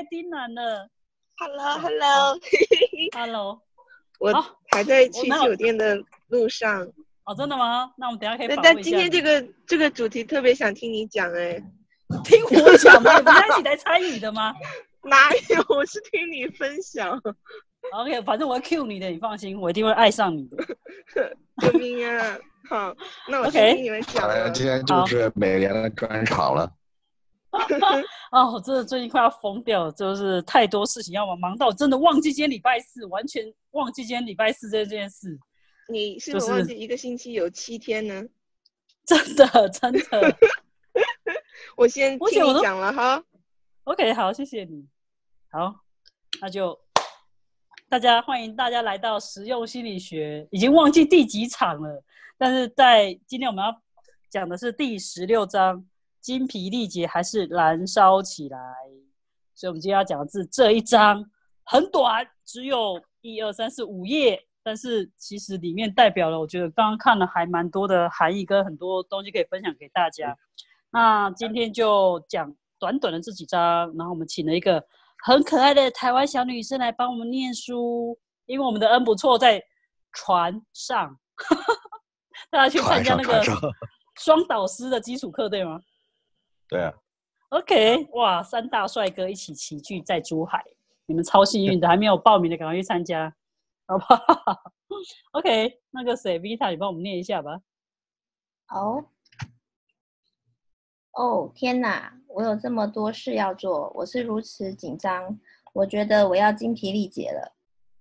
爱丁兰了。Hello，Hello，Hello，我还在去我哪有酒店的路上。哦，真的吗？那我们等下可以但但。今天这个这个主题特别想听你讲哎，听我讲吗？不是一起来参与的吗哪有？我是听你分享。？OK，反正我会 cue 你的，你放心，我一定会爱上你的。救命啊！好，那我先听你们讲。今天就是美莲的专场了。哦，我真的最近快要疯掉了，就是太多事情要忙，忙到真的忘记今天礼拜四，完全忘记今天礼拜四这件事，你是就是否忘记一个星期有七天呢？真 的真的。我先听你讲了哈。OK，好，谢谢你。好，那就大家欢迎大家来到实用心理学，已经忘记第几场了，但是在今天我们要讲的是第十六章，精疲力竭还是燃烧起来。所以我们今天要讲的是这一章，很短，只有一二三四五页，但是其实里面代表了，我觉得刚刚看了还蛮多的含义跟很多东西可以分享给大家。那今天就讲短短的这几章，然后我们请了一个很可爱的台湾小女生来帮我们念书，因为我们的恩不错在船上，大家去参加那个双导师的基础课，对吗对啊，？OK，哇，三大帅哥一起齐聚在珠海，你们超幸运的，还没有报名的赶快去参加，好不好？OK，那个谁，Vita，你帮我们念一下吧。哦，哦，天哪！我有这么多事要做，我是如此紧张，我觉得我要精疲力竭了。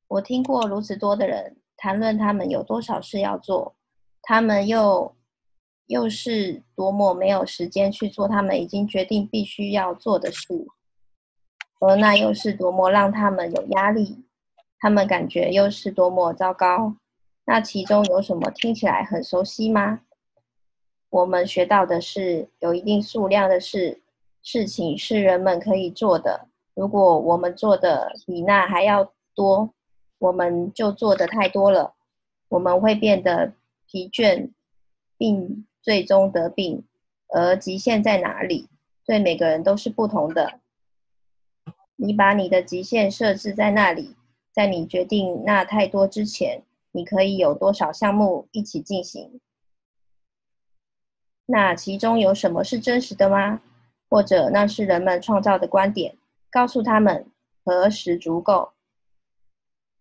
我听过如此多的人谈论他们有多少事要做，他们又又是多么没有时间去做他们已经决定必须要做的事，而那又是多么让他们有压力，他们感觉又是多么糟糕。那其中有什么听起来很熟悉吗？我们学到的是，有一定数量的事事情是人们可以做的。如果我们做的比那还要多，我们就做的太多了，我们会变得疲倦，并最终得病。而极限在哪里？对每个人都是不同的。你把你的极限设置在那里，在你决定那太多之前，你可以有多少项目一起进行？那其中有什么是真实的吗？或者那是人们创造的观点？告诉他们何时足够？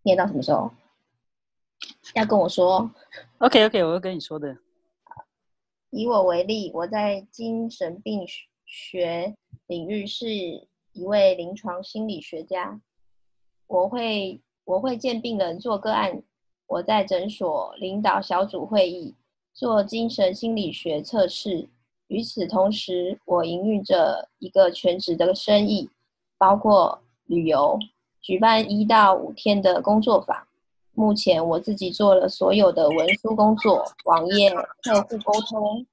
念到什么时候？要跟我说。OK，OK，、我会跟你说的。以我为例，我在精神病学领域是一位临床心理学家。我会我会见病人做个案，我在诊所领导小组会议，做精神心理学测试。与此同时，我营运着一个全职的生意，包括旅游，举办一到五天的工作坊。目前我自己做了所有的文书工作、网页、客户沟通、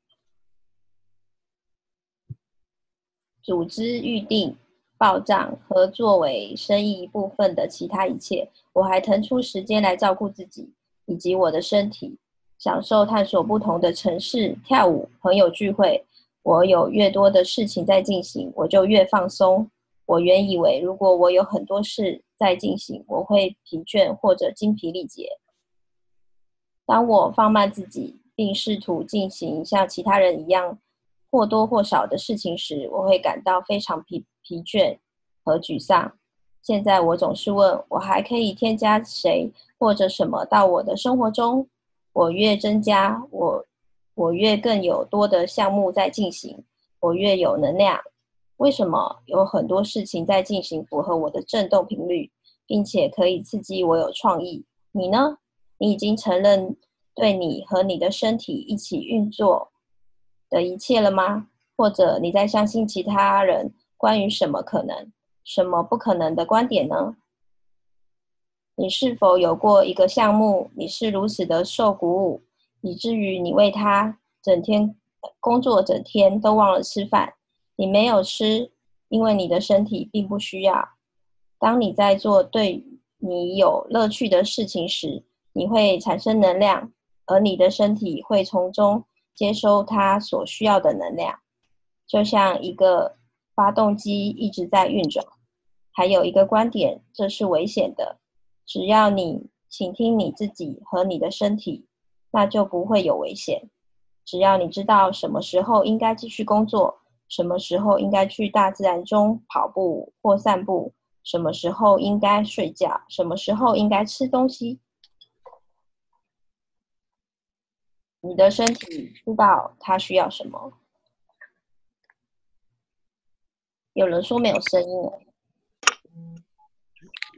组织预定、报账和作为生意一部分的其他一切。我还腾出时间来照顾自己以及我的身体，享受探索不同的城市、跳舞、朋友聚会。我有越多的事情在进行，我就越放松。我原以为，如果我有很多事在进行，我会疲倦或者精疲力竭。当我放慢自己，并试图进行像其他人一样或多或少的事情时，我会感到非常疲疲倦和沮丧。现在我总是问我还可以添加谁或者什么到我的生活中。我越增加，我我越更有多的项目在进行，我越有能量。为什么有很多事情在进行符合我的振动频率，并且可以刺激我有创意？你呢？你已经承认对你和你的身体一起运作的一切了吗？或者你在相信其他人关于什么可能、什么不可能的观点呢？你是否有过一个项目，你是如此的受鼓舞，以至于你为他整天工作，整天都忘了吃饭？你没有吃，因为你的身体并不需要。当你在做对你有乐趣的事情时，你会产生能量，而你的身体会从中接收它所需要的能量，就像一个发动机一直在运转。还有一个观点，这是危险的。只要你倾听你自己和你的身体，那就不会有危险。只要你知道什么时候应该继续工作，什么时候应该去大自然中跑步或散步，什么时候应该睡觉，什么时候应该吃东西。你的身体知道它需要什么。有人说没有声音了，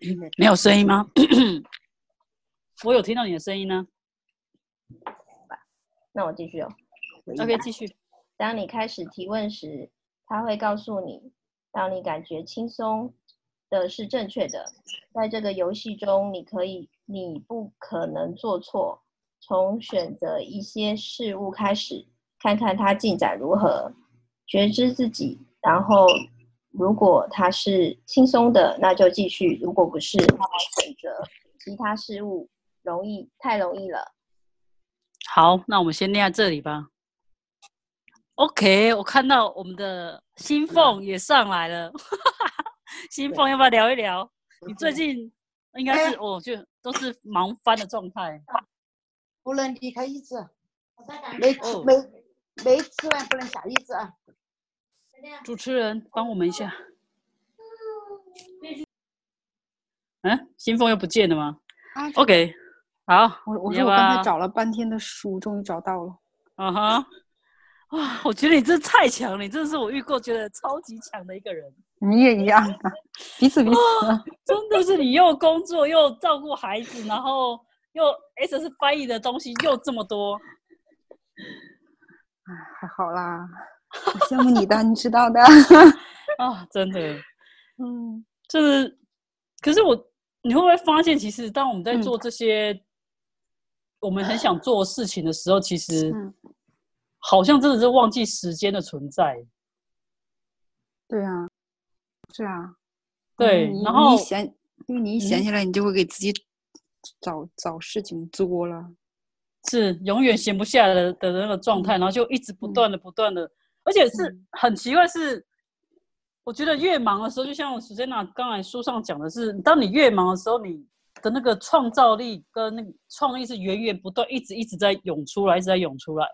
没有声音吗？我有听到你的声音呢。那我继续哦。OK，继续。当你开始提问时，他会告诉你，当你感觉轻松的是正确的。在这个游戏中，你可以，你不可能做错。从选择一些事物开始，看看它进展如何，觉知自己。然后，如果它是轻松的，那就继续；如果不是，那来选择其他事物。容易，太容易了。好，那我们先念在这里吧。OK，我看到我们的新凤也上来了，新凤要不要聊一聊？你最近应该是哦，就都是忙翻的状态。不能离开椅子，没吃没没吃完不能下椅子啊！主持人帮我们一下。嗯，新凤又不见了吗啊？OK，好，我我说我刚才找了半天的书，终于找到了。嗯哼，哇，我觉得你真的太强了，你真的是我遇过觉得超级强的一个人。你也一样啊，彼此彼此。真的是你又工作又照顾孩子，然后又 S 是翻译的东西又这么多，哎，还好啦，我羡慕你的，你知道的。啊，真的，嗯，就是，可是我你会不会发现，其实当我们在嗯做这些、我们很想做的事情的时候，其实嗯好像真的是忘记时间的存在。对啊，是啊。对你然后你闲，因为你一闲嗯下来，你就会给自己找找事情做了。是永远闲不下来的的那个状态，然后就一直不断的、不断的，而且是嗯很奇怪是，我觉得越忙的时候，就像 Susanna 刚才书上讲的是，当你越忙的时候，你的那个创造力跟那个创意是源源不断，一直一直在涌出来，一直在涌出来。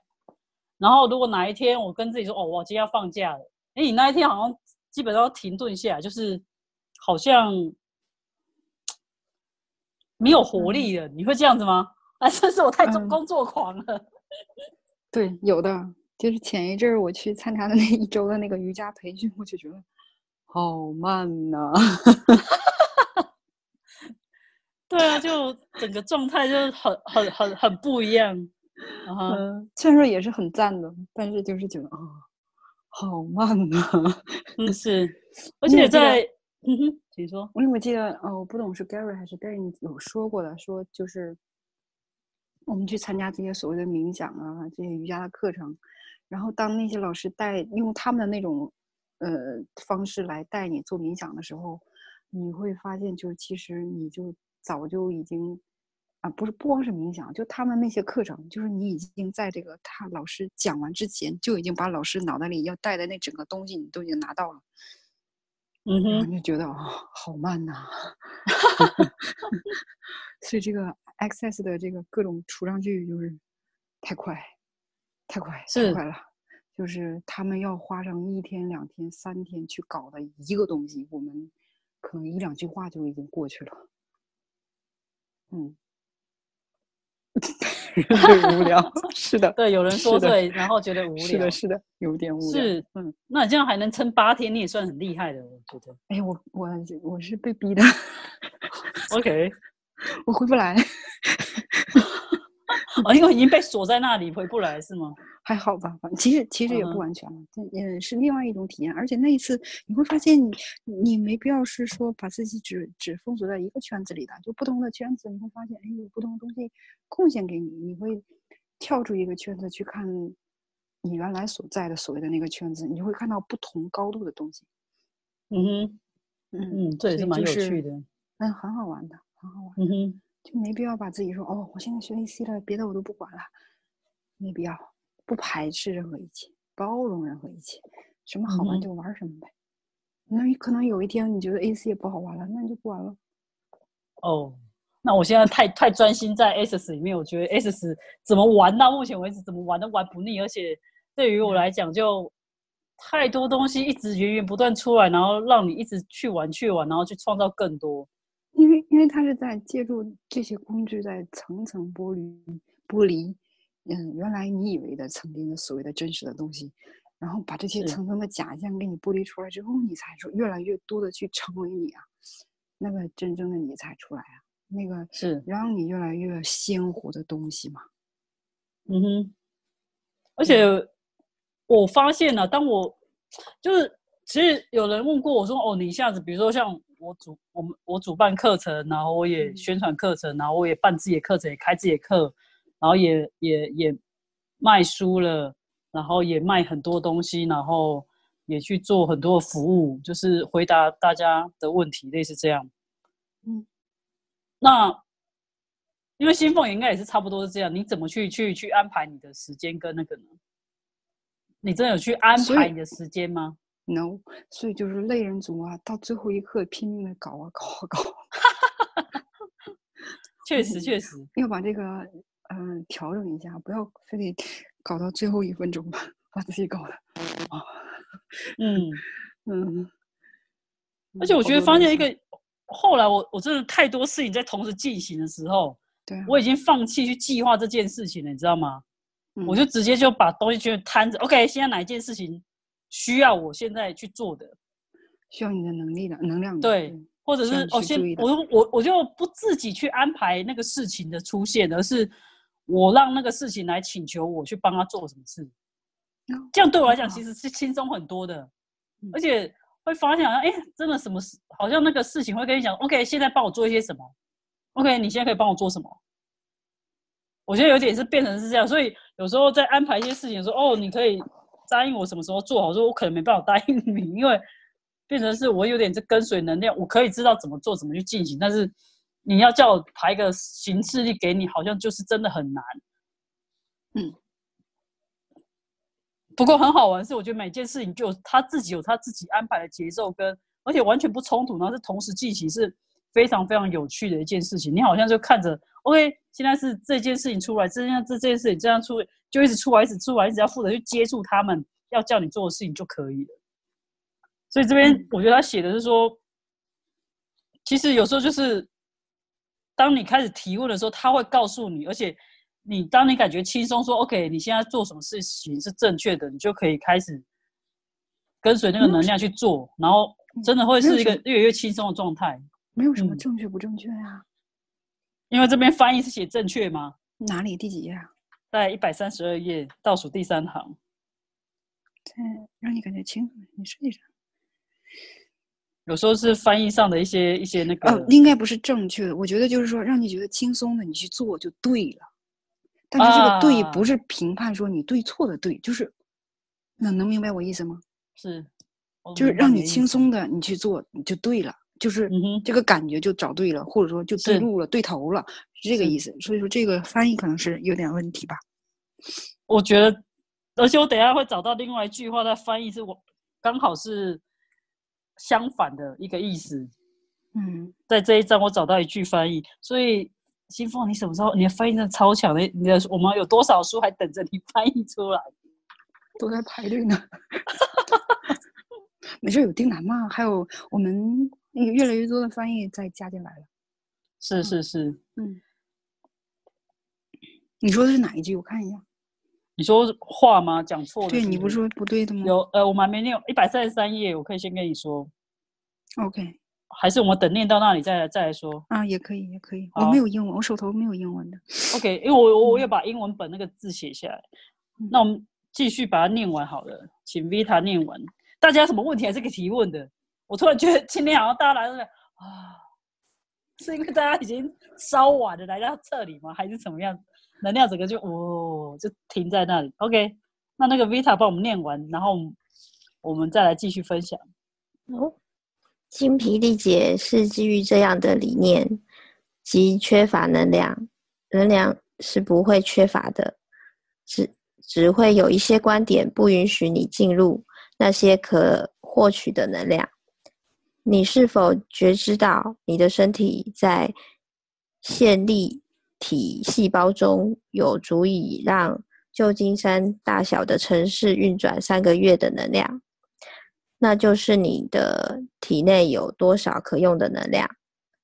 然后如果哪一天我跟自己说，哦，我今天要放假了，哎，你那一天好像基本上停顿下来，就是好像 没有活力了，你会这样子吗？啊，这是我太做嗯工作狂了。对，有的就是前一阵儿我去参加的那一周的那个瑜伽培训，我就觉得好慢呐、对啊，就整个状态就是很很很很不一样。啊哈，嗯，虽然说也是很赞的，但是就是觉得啊、好慢呐、嗯是，而且在嗯哼，请说。我怎么记得，哦，我不懂是 Gary 还是 Gary 有说过的，说就是我们去参加这些所谓的冥想啊，这些瑜伽的课程，然后当那些老师带用他们的那种呃方式来带你做冥想的时候，你会发现，就是其实你就早就已经啊，不是不光是冥想，就他们那些课程，就是你已经在这个他老师讲完之前，就已经把老师脑袋里要带的那整个东西，你都已经拿到了。嗯哼，就觉得啊、好慢呐、所以这个 Access 的这个各种除上去就是太快，太快，太快了。就是他们要花上一天、两天、三天去搞的一个东西，我们可能一两句话就已经过去了。嗯，对，无聊，是的，对，有人说对，然后觉得无聊是的，。是的，有点无聊。是，嗯，那你这样还能撑八天，你也算很厉害的，我觉得。哎，我我我是被逼的，OK，我回不来。哦，因为已经被锁在那里，回不来是吗？还好吧，反正其实其实也不完全了，这也是另外一种体验。而且那一次你会发现你，你没必要是说把自己只只封锁在一个圈子里的，就不同的圈子，你会发现，哎，有不同的东西贡献给你，你会跳出一个圈子去看你原来所在的所谓的那个圈子，你会看到不同高度的东西。嗯哼，嗯嗯，这也是蛮有趣的。嗯，很好玩的，很好玩。嗯哼，就没必要把自己说哦，我现在学 AC 了，别的我都不管了，没必要，不排斥任何一切，包容任何一切，什么好玩就玩什么呗。那你可能有一天你觉得 AC 也不好玩了，那你就不玩了。哦，那我现在太太专心在 S S 里面，我觉得 S 怎么玩到目前为止怎么玩都玩不腻，而且对于我来讲就太多东西一直源源不断出来，然后让你一直去玩去玩，然后去创造更多。因为因为它是在借助这些工具在层层剥离剥离，嗯，原来你以为的曾经的所谓的真实的东西，然后把这些层层的假象给你剥离出来之后，你才说越来越多的去成为你啊，那个真正的你才出来啊，那个是，让你越来越鲜活的东西嘛。嗯哼，而且我发现了，当我就是其实有人问过我说，哦，你一下子比如说像我主我们我主办课程，然后我也嗯。宣传课程，然后我也办自己的课程，也开自己的课，然后也也也卖书了，然后也卖很多东西，然后也去做很多服务，就是回答大家的问题，类似这样。嗯，那因为新凤应该也是差不多是这样，你怎么去去去安排你的时间跟那个呢？你真的有去安排你的时间吗？no，所以就是类人族啊，到最后一刻拼命的搞啊搞啊搞，确实，确实，要把这个嗯、呃调整一下，不要非得搞到最后一分钟吧，把自己搞的啊嗯，嗯。而且我觉得发现一个，后来我我真的太多事情在同时进行的时候，对啊，我已经放弃去计划这件事情了，你知道吗？我嗯就直接就把东西全摊着，OK，现在哪一件事情需要我现在去做的，需要你的能力的能量的。对或者是哦，先我我我就不自己去安排那个事情的出现，而是我让那个事情来请求我去帮他做什么事。哦这样对我来讲其实是轻松很多的，嗯而且会发现好像哎，真的什么事，好像那个事情会跟你讲，OK，现在帮我做一些什么，OK，你现在可以帮我做什么？我觉得有点是变成是这样，所以有时候在安排一些事情的时候，哦，你可以答应我什么时候做好，说我可能没办法答应你，因为变成是我有点是跟随能量，我可以知道怎么做，怎么去进行，但是你要叫我排个行事历给你，好像就是真的很难。嗯。不过很好玩是，我觉得每件事情就他自己有他自己安排的节奏跟，而且完全不冲突，然后是同时进行，是非常非常有趣的一件事情。你好像就看着，OK，现在是这件事情出来，这样这这件事情这样出，就一直出来，一直出来，你只要负责去接触他们要叫你做的事情就可以了。所以这边嗯我觉得他写的是说，其实有时候就是当你开始提问的时候，他会告诉你，而且你当你感觉轻松，说 OK，你现在做什么事情是正确的，你就可以开始跟随那个能量去做，然后真的会是一个越来越轻松的状态。没有什么嗯正确不正确呀、因为这边翻译是写正确吗？哪里第几页啊？在一百三十二页倒数第三行。对让你感觉轻松，你设计上。有时候是翻译上的一些一些那个，哦，应该不是正确的。我觉得就是说，让你觉得轻松的，你去做就对了。但是这个对啊不是评判说你对错的对，就是，那能明白我意思吗？是，就是让你轻。松的，你去做你就对了，就是这个感觉就找对了，或者说就对是路了、对头了，是这个意思。所以说这个翻译可能是有点问题吧。我觉得，而且我等一下会找到另外一句话，它翻译是我刚好是相反的一个意思。嗯，在这一章我找到一句翻译，所以新凤，你什么时候你的翻译真的超强的？你的我们有多少书还等着你翻译出来？都在排队呢。没事，有丁楠嘛，还有我们那个越来越多的翻译再加进来了。是是是，嗯，你说的是哪一句？我看一下。你说话吗？讲错了对你不是是说不对的吗？有呃，我们还没念一百三十三页，我可以先跟你说，OK 还是我们等念到那里再来再来说啊，也可以，也可以。我没有英文，我手头没有英文的。？OK，因为我我我有嗯把英文本那个字写下来，嗯那我们继续把它念完好了，请 Vita 念完。大家有什么问题还是可以提问的。我突然觉得今天好像大家来都在啊，是因为大家已经稍晚的来到这里吗？还是怎么样？能量整个就哦就停在那里。OK，那那个 Vita 帮我们念完，然后我们再来继续分享。哦，精疲力竭是基于这样的理念，即缺乏能量，能量是不会缺乏的，只只会有一些观点不允许你进入那些可获取的能量。你是否觉知到你的身体在线粒体细胞中有足以让旧金山大小的城市运转三个月的能量？那就是你的体内有多少可用的能量。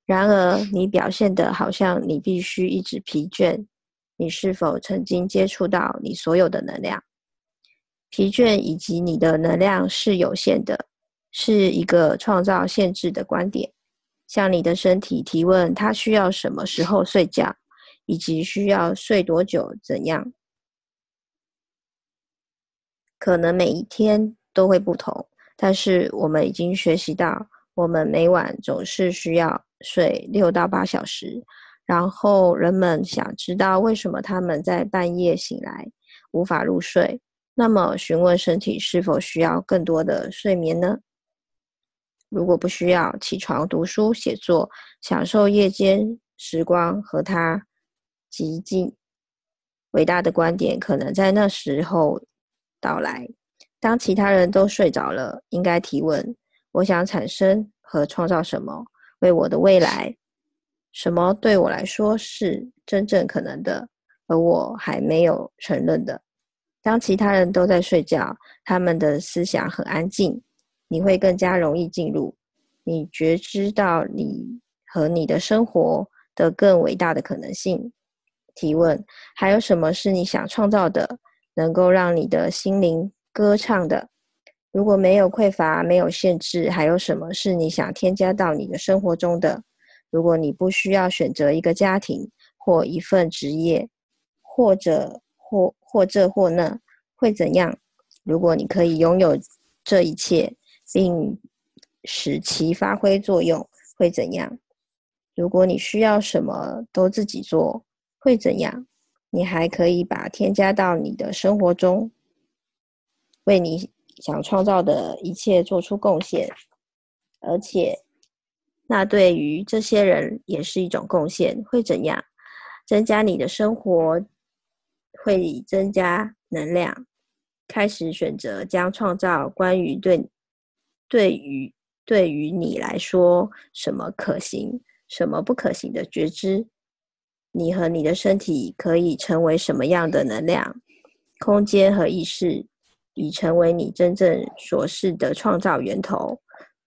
然而，你表现的好像你必须一直疲倦。你是否曾经接触到你所有的能量？疲倦以及你的能量是有限的，是一个创造限制的观点。向你的身体提问：它需要什么时候睡觉，以及需要睡多久？怎样？可能每一天都会不同，但是我们已经学习到，我们每晚总是需要睡六到八小时。然后人们想知道为什么他们在半夜醒来无法入睡，那么询问身体是否需要更多的睡眠呢？如果不需要，起床读书写作，享受夜间时光和他极尽伟大的观点，可能在那时候到来。当其他人都睡着了，应该提问：我想产生和创造什么？为我的未来。什么对我来说是真正可能的，而我还没有承认的？当其他人都在睡觉，他们的思想很安静，你会更加容易进入。你觉知到你和你的生活的更伟大的可能性。提问：还有什么是你想创造的，能够让你的心灵歌唱的？如果没有匮乏，没有限制，还有什么是你想添加到你的生活中的？如果你不需要选择一个家庭或一份职业，或者或或这或那，会怎样？如果你可以拥有这一切，并使其发挥作用，会怎样？如果你需要什么都自己做，会怎样？你还可以把添加到你的生活中，为你想创造的一切做出贡献，而且。那对于这些人也是一种贡献，会怎样？增加你的生活，会增加能量。开始选择将创造关于对对于对于你来说什么可行，什么不可行的觉知。你和你的身体可以成为什么样的能量、空间和意识，已成为你真正所示的创造源头。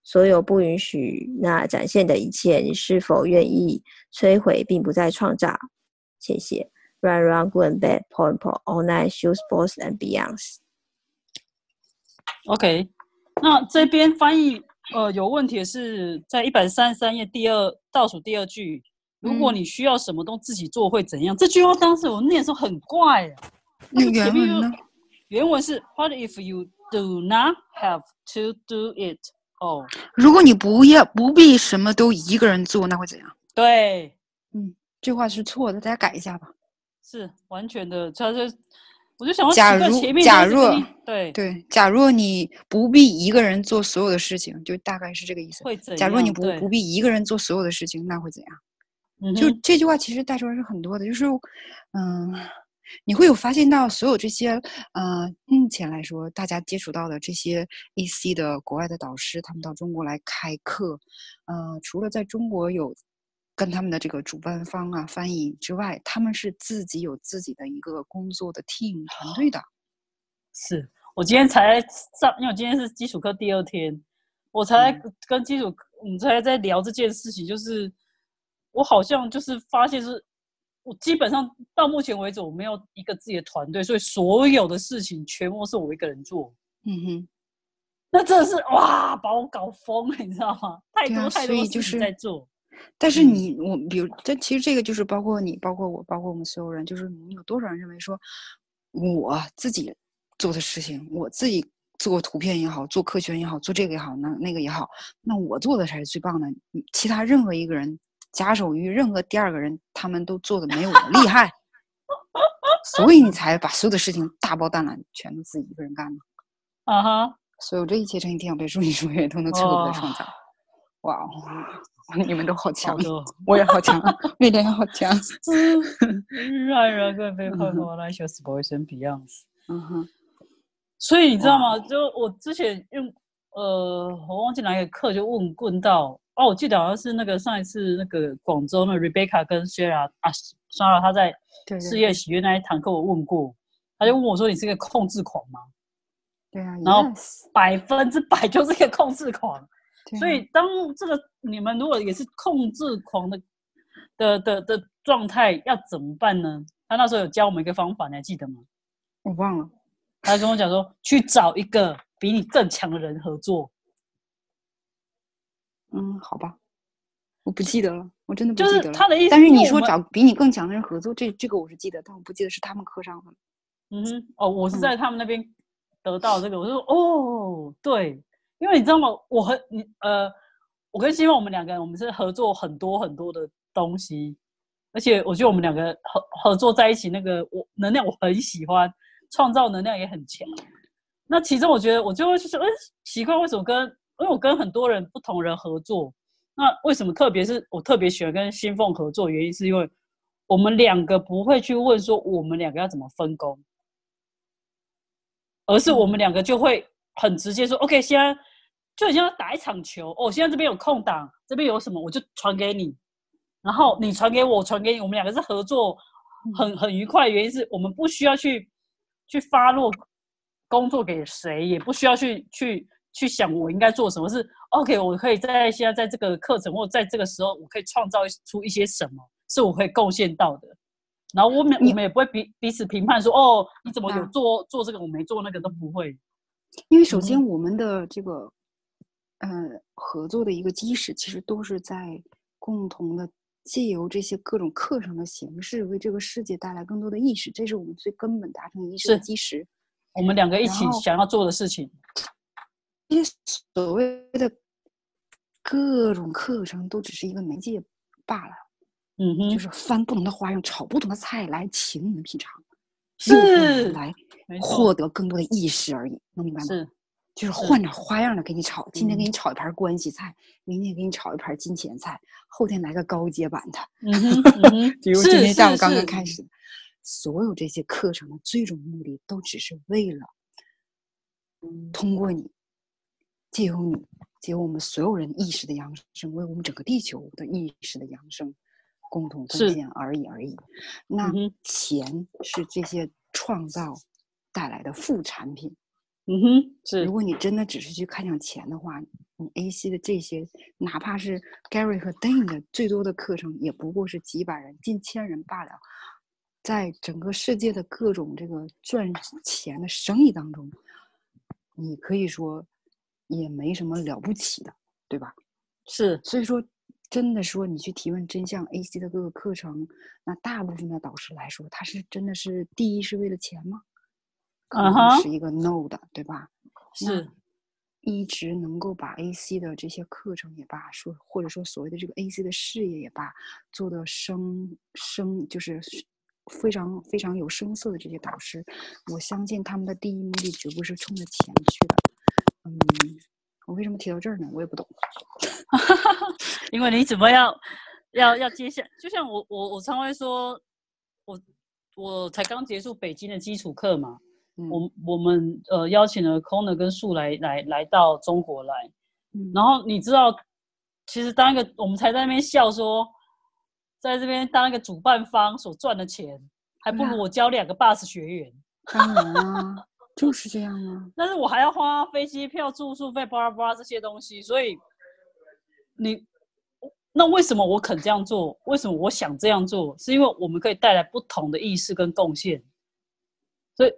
所有不允许那展现的一切，你是否愿意摧毁，并不再创造？谢谢。Run, run, go and bed, point, point, all night, shoes, balls and beyonds. OK，那这边翻译呃有问题的是在一百三十三页第二倒数第二句，如果你需要什么都自己做会怎样？这句话当时我念的时候很怪啊。那原文呢？原文是 What if you do not have to do it? all？，如果你不要不必什么都一个人做，那会怎样？对，嗯，这话是错的，大家改一下吧。是完全的，他就我就想要，假如假若对对，假如你不必一个人做所有的事情，就大概是这个意思。会怎样？假如你不不必一个人做所有的事情，那会怎样？就这句话其实带出来是很多的，就是嗯。你会有发现到所有这些，呃，目前来说，大家接触到的这些 AC 的国外的导师，他们到中国来开课，呃，除了在中国有跟他们的这个主办方啊翻译之外，他们是自己有自己的一个工作的 team 团队的。是我今天才上，因为我今天是基础课第二天，我才跟基础，我们才在聊这件事情，就是我好像就是发现是。我基本上到目前为止，我没有一个自己的团队，所以所有的事情全部是我一个人做。嗯哼，那真的是哇，把我搞疯了，你知道吗？太多太多事情在做。但是你我，比如，但其实这个就是包括你，包括我，包括我们所有人，就是你有多少人认为说，我自己做的事情，我自己做图片也好，做科学也好，做这个也好，那那个也好，那我做的才是最棒的。其他任何一个人。假手于任何第二个人，他们都做的没有我厉害，所以你才把所有的事情大包大揽，全都自己一个人干的。啊哈！所有这一切成一天被数据数也都能彻底的创造。哇哦！你们都好强，我也好强，每天好强。让人更被泡沫来，Boys and Beyonds。嗯哼。所以你知道吗？就我之前用呃，我忘记哪一个课就问问到哦，我记得好像是那个上一次那个广州那 Rebecca 跟 Shara 啊，Shara 他在事业喜悦那一堂课我问过，他就问我说你是个控制狂吗？对啊，然后百分之百就是个控制狂。啊所以当这个你们如果也是控制狂的的的的状态，要怎么办呢？他那时候有教我们一个方法，你还记得吗？我忘了，他跟我讲说，去找一个比你更强的人合作，嗯，好吧，我不记得了，我真的不就是记得了。他的意思。但是你说找比你更强的人合作，这这个我是记得，但我不记得是他们课上的。嗯哼，哦，我是嗯在他们那边得到这个，我就说哦，对，因为你知道吗？我和你呃，我跟希望我们两个人，我们是合作很多很多的东西，而且我觉得我们两个合合作在一起，那个我能量我很喜欢，创造能量也很强。那其中我觉得我就会去说，哎，奇怪，为什么跟因为我跟很多人不同人合作，那为什么特别是我特别喜欢跟新凤合作？原因是因为我们两个不会去问说我们两个要怎么分工，而是我们两个就会很直接说，OK，现在就很像要打一场球哦，现在这边有空档，这边有什么我就传给你，然后你传给我，我传给你，我们两个是合作很很愉快，原因是我们不需要去去发落工作给谁，也不需要去去去想我应该做什么，是 OK，我可以在现在在这个课程或在这个时候，我可以创造出一些什么是我可以贡献到的。然后我们我们也不会彼彼此评判说，哦，你怎么有啊做做这个，我没做那个都不会。因为首嗯先我们的这个，呃，合作的一个基石，其实都是在共同的借由这些各种课程的形式，为这个世界带来更多的意识，这是我们最根本达成意识的基石。我们两个一起想要做的事情，这些所谓的各种课程都只是一个媒介罢了，嗯哼，就是翻不同的花样，炒不同的菜来请你们品尝，是来获得更多的意识而已，能明白吗？是就是是换点花样的给你炒，今天给嗯你炒一盘关系菜，明天给你炒一盘金钱菜，后天来个高阶版的，嗯哼嗯哼，比如今天下午刚刚开始的，所有这些课程的最终目的都只是为了通过你，借由你，借由我们所有人意识的扬升，为我们整个地球的意识的扬升共同贡献而已而已。那钱是这些创造带来的副产品。嗯哼，是如果你真的只是去看向钱的话，你 AC 的这些，哪怕是 Gary 和 Dane 的最多的课程，也不过是几百人、近千人罢了。在整个世界的各种这个赚钱的生意当中，你可以说也没什么了不起的，对吧？是所以说，真的说你去提问真相 AC 的各个课程，那大部分的导师来说，他是真的是第一是为了钱吗？可能是一个 no 的，对吧？是一直能够把 AC 的这些课程也罢，说或者说所谓的这个 AC 的事业也罢，做的生生就是非常非常有声色的这些导师，我相信他们的第一目的绝不是冲着钱去的。嗯，我为什么提到这儿呢？我也不懂。因为你怎么要要要接下，就像我我我常会说，我我才刚结束北京的基础课嘛，嗯我我们呃邀请了 Corner 跟树来来来到中国来，嗯然后你知道，其实当一个我们才在那边笑说，在这边当一个主办方所赚的钱，还不如我教两个 bus 学员，当然啊，就是这样啊。但是我还要花飞机票、住宿费、巴拉巴拉这些东西，所以你那为什么我肯这样做？为什么我想这样做？是因为我们可以带来不同的意识跟贡献。所以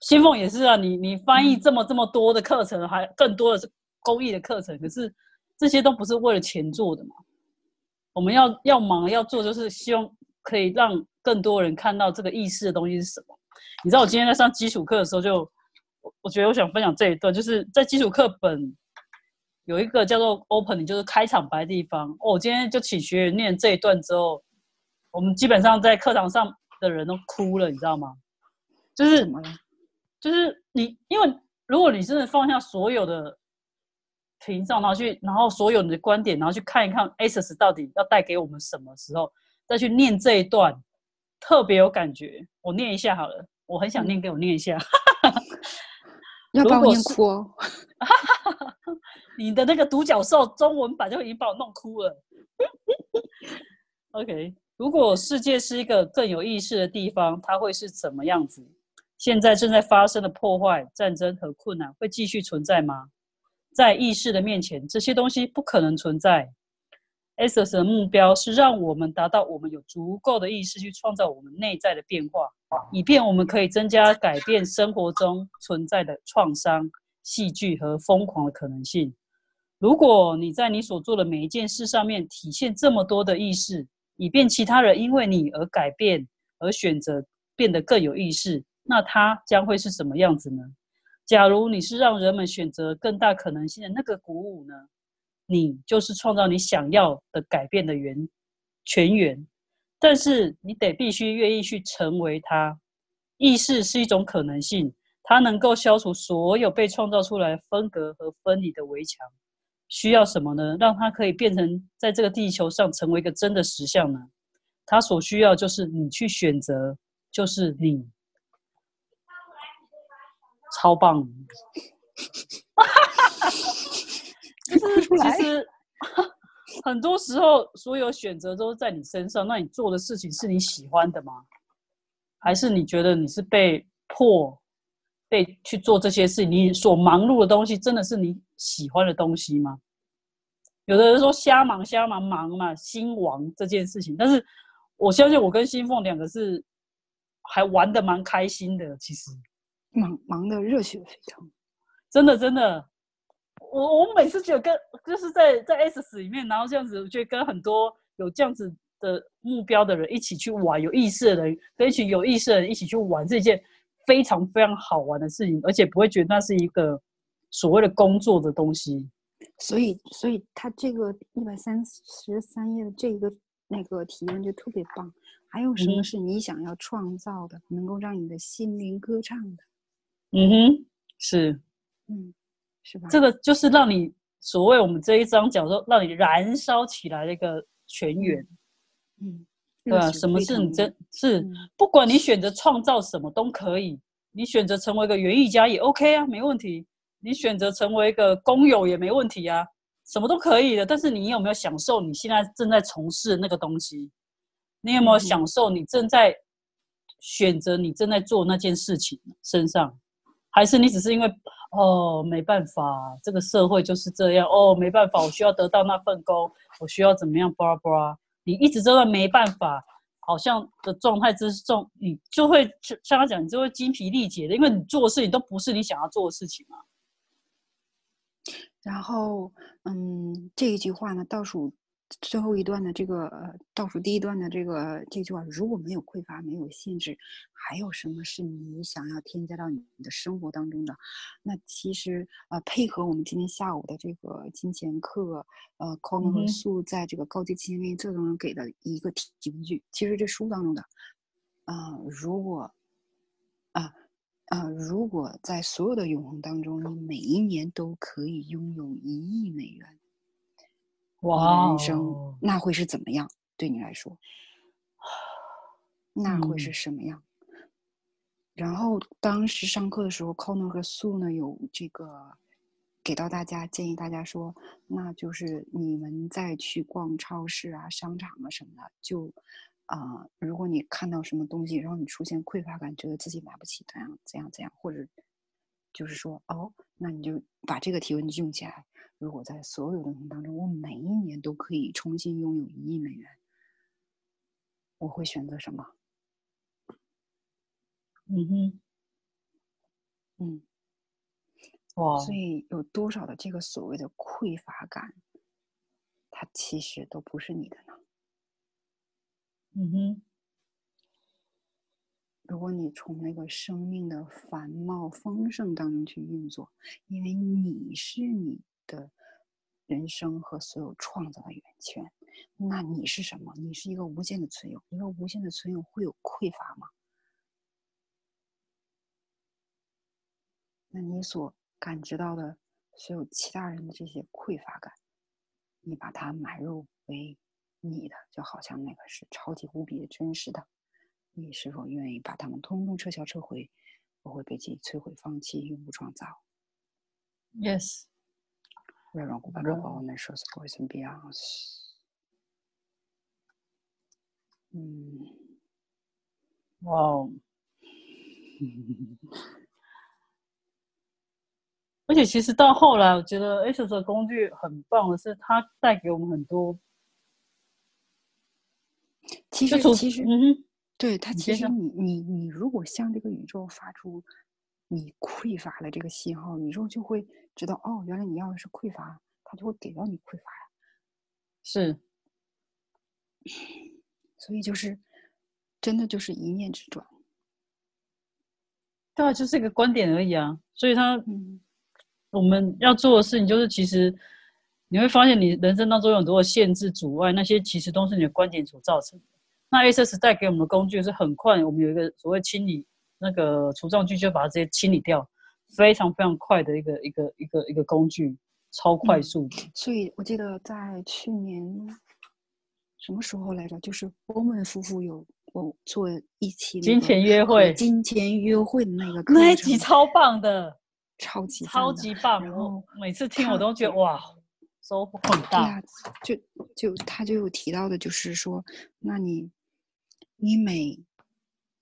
新凤也是啊，你你翻译这么这么多的课程，还更多的是公益的课程，可是这些都不是为了钱做的嘛。我们要要忙要做，就是希望可以让更多人看到这个意识的东西是什么。你知道我今天在上基础课的时候就，我我觉得我想分享这一段，就是在基础课本有一个叫做 opening，就是开场白的地方。哦我今天就请学员念这一段之后，我们基本上在课堂上的人都哭了，你知道吗？就是？就是你，因为如果你真的放下所有的屏障，然后去，然后所有你的观点，然后去看一看 ASUS 到底要带给我们什么时候，再去念这一段，特别有感觉。我念一下好了，我很想念，给我念一下。要把我念哭哦。你的那个独角兽中文版就已经把我弄哭了。OK，如果世界是一个更有意识的地方，它会是怎么样子？现在正在发生的破坏、战争和困难会继续存在吗？在意识的面前，这些东西不可能存在。S 的目标是让我们达到我们有足够的意识去创造我们内在的变化，以便我们可以增加改变生活中存在的创伤、戏剧和疯狂的可能性。如果你在你所做的每一件事上面体现这么多的意识，以便其他人因为你而改变、而选择变得更有意识，那它将会是什么样子呢？假如你是让人们选择更大可能性的那个鼓舞呢？你就是创造你想要的改变的源泉源，但是你得必须愿意去成为它。意识是一种可能性，它能够消除所有被创造出来分隔和分离的围墙。需要什么呢？让它可以变成在这个地球上成为一个真的实相呢？它所需要就是你去选择，就是你，超棒！就是其实 很多时候，所有选择都是在你身上。那你做的事情是你喜欢的吗？还是你觉得你是被迫被去做这些事？你所忙碌的东西真的是你喜欢的东西吗？有的人说瞎忙瞎忙忙嘛，心亡这件事情。但是我相信我跟新凤两个是还玩的蛮开心的。其实忙忙的热血沸腾，真的真的。我我每次觉得跟就是在在 S 里面，然后这样子，我觉得跟很多有这样子的目标的人一起去玩，有意识的人跟一群有意识的人一起去玩，是一件非常非常好玩的事情，而且不会觉得那是一个所谓的工作的东西。所以，所以他这个一百三十三页的这个那个提问就特别棒。还有什么是你想要创造的，能够让你的心灵歌唱的？嗯哼，是，嗯。这个就是让你所谓我们这一章讲说，让你燃烧起来的一个泉源，嗯，对啊，什么是你真是不管你选择创造什么都可以，你选择成为一个园艺家也 OK 啊，没问题。你选择成为一个工友也没问题啊，什么都可以的。但是你有没有享受你现在正在从事的那个东西？你有没有享受你正在选择你正在做那件事情身上？还是你只是因为？哦，没办法，这个社会就是这样。哦，没办法，我需要得到那份工，我需要怎么样？巴拉巴拉，你一直都在没办法，好像的状态之中，你就会像他讲，你就会精疲力竭的，因为你做的事情都不是你想要做的事情嘛。然后，嗯，这一句话呢，倒数。最后一段的这个倒数第一段的这个这句话，如果没有匮乏，没有限制，还有什么是你想要添加到你的生活当中的？那其实呃，配合我们今天下午的这个金钱课，呃 n 和素在这个高级金钱练这当中给的一个提问句，其实这书当中的，啊，如果啊啊，如果在所有的永恒当中，你每一年都可以拥有一亿美元。哇，人生那会是怎么样？对你来说，那会是什么样？然后当时上课的时候，Conor 和素呢有这个给到大家建议，大家说，那就是你们再去逛超市啊、商场啊什么的，就啊，如果你看到什么东西，然后你出现匮乏感，觉得自己买不起，怎样怎样怎样，或者就是说，哦，那你就把这个提问用起来。如果在所有的人当中，我每一年都可以重新拥有一亿美元，我会选择什么？嗯哼，嗯，哇！所以有多少的这个所谓的匮乏感，它其实都不是你的呢。嗯哼，如果你从那个生命的繁茂丰盛当中去运作，因为你是你。的人生和所有创造的源泉，那你是什么？你是一个无限的存有。一个无限的存有会有匮乏吗？那你所感知到的所有其他人的这些匮乏感，你把它买入为你的，就好像那个是超级无比的真实的，你是否愿意把它们通通撤销撤回？不会被自己摧毁、放弃、永不创造？Yes。Where on Google Google Nature's Voice and Beyond。嗯，哇哦！而且其实到后来，我觉得 Asus 的工具很棒的是，它带给我们很多。其实其实，嗯，对它其实你你你如果向这个宇宙发出你匮乏的这个信号，宇宙就会知道哦，原来你要的是匮乏，它就会给到你匮乏呀。是所以就是真的就是一念之转。对啊，就是一个观点而已啊。所以他嗯我们要做的事情就是，其实你会发现，你人生当中有很多的限制、阻碍，那些其实都是你的观点所造成的。那 ASS 带给我们的工具是很快，我们有一个所谓清理那个除障具，就把它直接清理掉，非常非常快的一个一个一个一个工具，超快嗯速的。所以我记得在去年什么时候来着？就是欧文夫妇有我做一期那金钱约会金钱约会的那个课那一集超棒的，超级超级棒！然后每次听我都觉得哇，收获很对大。啊，就就他就有提到的，就是说，那你你每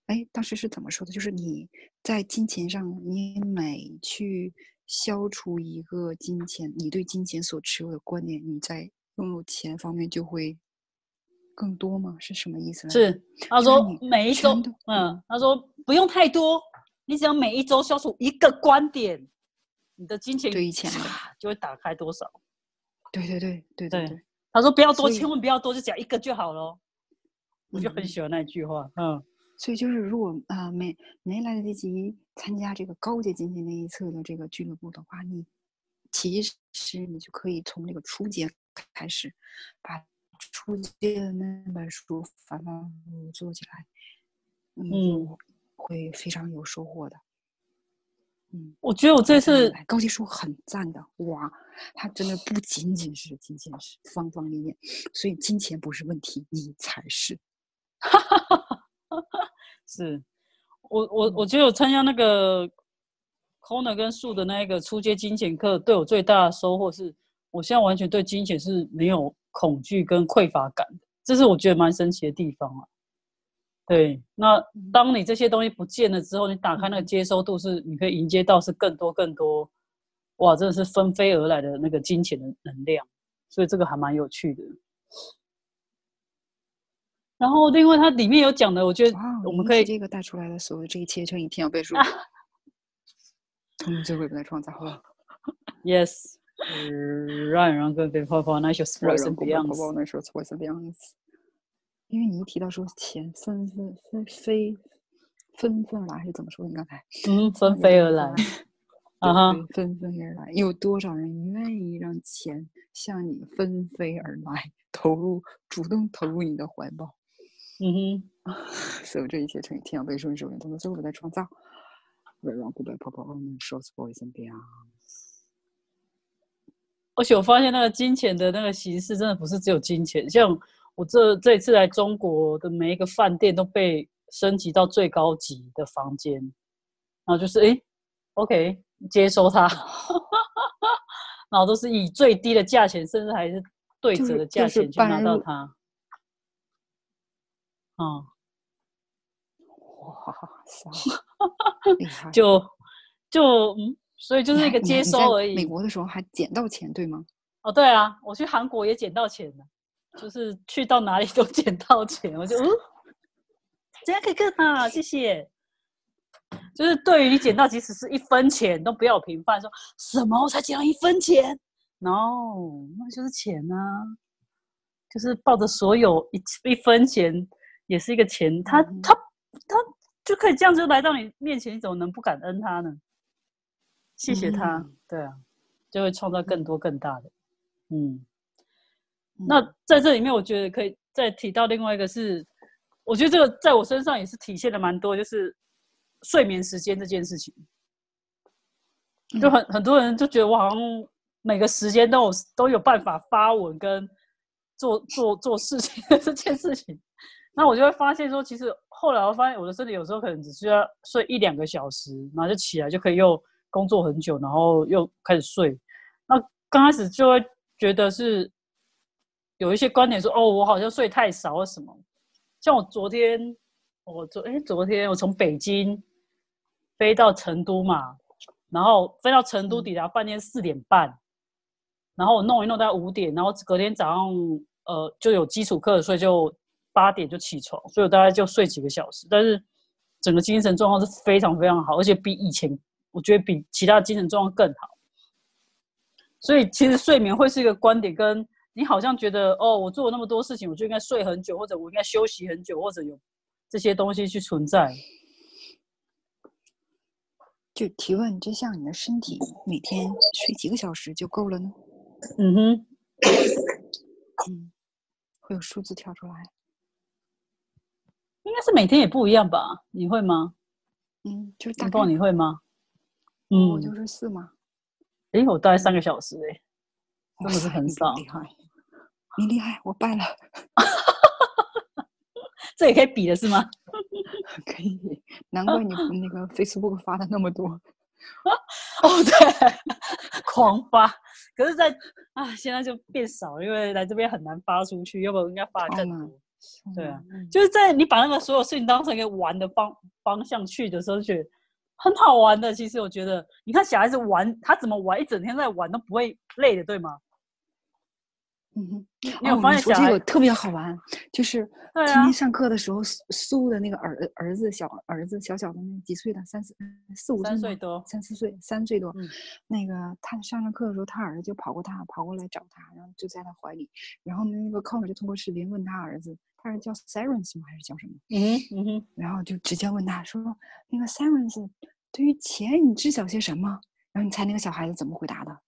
哎当时是怎么说的？就是你在金钱上，你每去消除一个金钱，你对金钱所持有的观念，你在拥有钱方面就会更多吗？是什么意思呢？是，他说每一周，嗯，他说不用太多，你只要每一周消除一个观点，你的金钱对于钱的就会打开多少。对对对对对对，他说不要多，千万不要多，就讲一个就好了。我就嗯很喜欢那句话，嗯，所以就是，如果啊、没没来得及参加这个高阶金钱那一侧的这个俱乐部的话，你其实你就可以从这个初阶开始，把初阶的那本书反反复复做起来，你嗯就会非常有收获的。嗯，我觉得我这次哎高级书很赞的，哇，它真的不仅仅是金钱是方方面面，所以金钱不是问题，你才是。是我我嗯我觉得我参加那个 Corner 跟树的那一个初阶金钱课，对我最大的收获是，我现在完全对金钱是没有恐惧跟匮乏感的，这是我觉得蛮神奇的地方啊。对，那当你这些东西不见了之后，你打开那个接收度是，你可以迎接到是更多更多，哇，真的是纷飞而来的那个金钱的能量，所以这个还蛮有趣的。然后另外它里面有讲的，我觉得，我们可以这个带出来的所有这一切，就一定要背书，他们最会不来创造。Yes，让人更被泡泡那些 sports and 泡 beyond。那时候 sports and beyond。因为你一提到说钱纷纷纷飞纷纷来，还是怎么说？你刚才嗯，纷飞而来。啊哈，纷纷而来，有多少人愿意让钱向你纷飞而来，投入主动投入你的怀抱？嗯哼，所有这一切乘以天要被顺，手人都能最后在创造。让古代泡泡们 shorts boys and beyond。而且我发现那个金钱的那个形式，真的不是只有金钱。像我这这一次来中国的每一个饭店都被升级到最高级的房间，然后就是诶 o k 接收它，然后都是以最低的价钱，甚至还是对折的价钱去拿到它。嗯，哇！就就嗯，所以就是一个接收而已。美国的时候还捡到钱，对吗？哦，对啊，我去韩国也捡到钱了，就是去到哪里都捡到钱，我就嗯，这样可以更好？谢谢。就是对于你捡到，即使是一分钱，都不要有评判，说什么我才捡到一分钱？No，那就是钱啊，就是抱着所有一一分钱也是一个钱，他嗯他他就可以这样就来到你面前，你怎么能不感恩他呢？谢谢他，嗯对啊，就会创造更多更大的。嗯，嗯那在这里面，我觉得可以再提到另外一个是，我觉得这个在我身上也是体现的蛮多，就是睡眠时间这件事情。就很很多人就觉得我好像每个时间都有都有办法发文跟做做做事情 这件事情，那我就会发现说，其实后来我发现我的身体有时候可能只需要睡一两个小时，然后就起来就可以又工作很久，然后又开始睡。那刚开始就会觉得是有一些观点说，哦，我好像睡太少或什么。像我昨天，我昨哎昨天我从北京飞到成都嘛，然后飞到成都抵达饭店四点半，然后我弄一弄到五点，然后隔天早上呃就有基础课，所以就八点就起床，所以我大概就睡几个小时，但是整个精神状况是非常非常好，而且比以前我觉得比其他精神状况更好。所以其实睡眠会是一个观点，跟你好像觉得哦，我做了那么多事情，我就应该睡很久，或者我应该休息很久，或者有这些东西去存在。就提问，就像你的身体每天睡几个小时就够了呢？嗯哼，嗯，会有数字跳出来。应该是每天也不一样吧？你会吗？嗯，就是大大你会吗？嗯，我就是四嘛。哎，我大概三个小时哎，真的是很少。厉害，你厉害，我败了。这也可以比的是吗？可以，难怪你那个 Facebook 发的那么多。哦，对，狂发。可是，在啊，现在就变少，因为来这边很难发出去，要不应该发更多。对啊，就是在你把那个所有事情当成一个玩的方方向去的时候，觉得很好玩的。其实我觉得，你看小孩子玩，他怎么玩，一整天在玩都不会累的，对吗？嗯哼，你有发现这个特别好玩，就是今天上课的时候，苏苏的那个儿儿子小儿子小小的那几岁的三四四五三岁多三四岁三岁多，那个他上上课的时候，他儿子就跑过他跑过来找他，然后就在他怀里，然后那个 c o 就通过视频问他儿子，他是叫 Sirens 吗还是叫什么？嗯嗯哼，然后就直接问他说，那个 Sirens 对于钱你知晓些什么？然后你猜那个小孩子怎么回答的？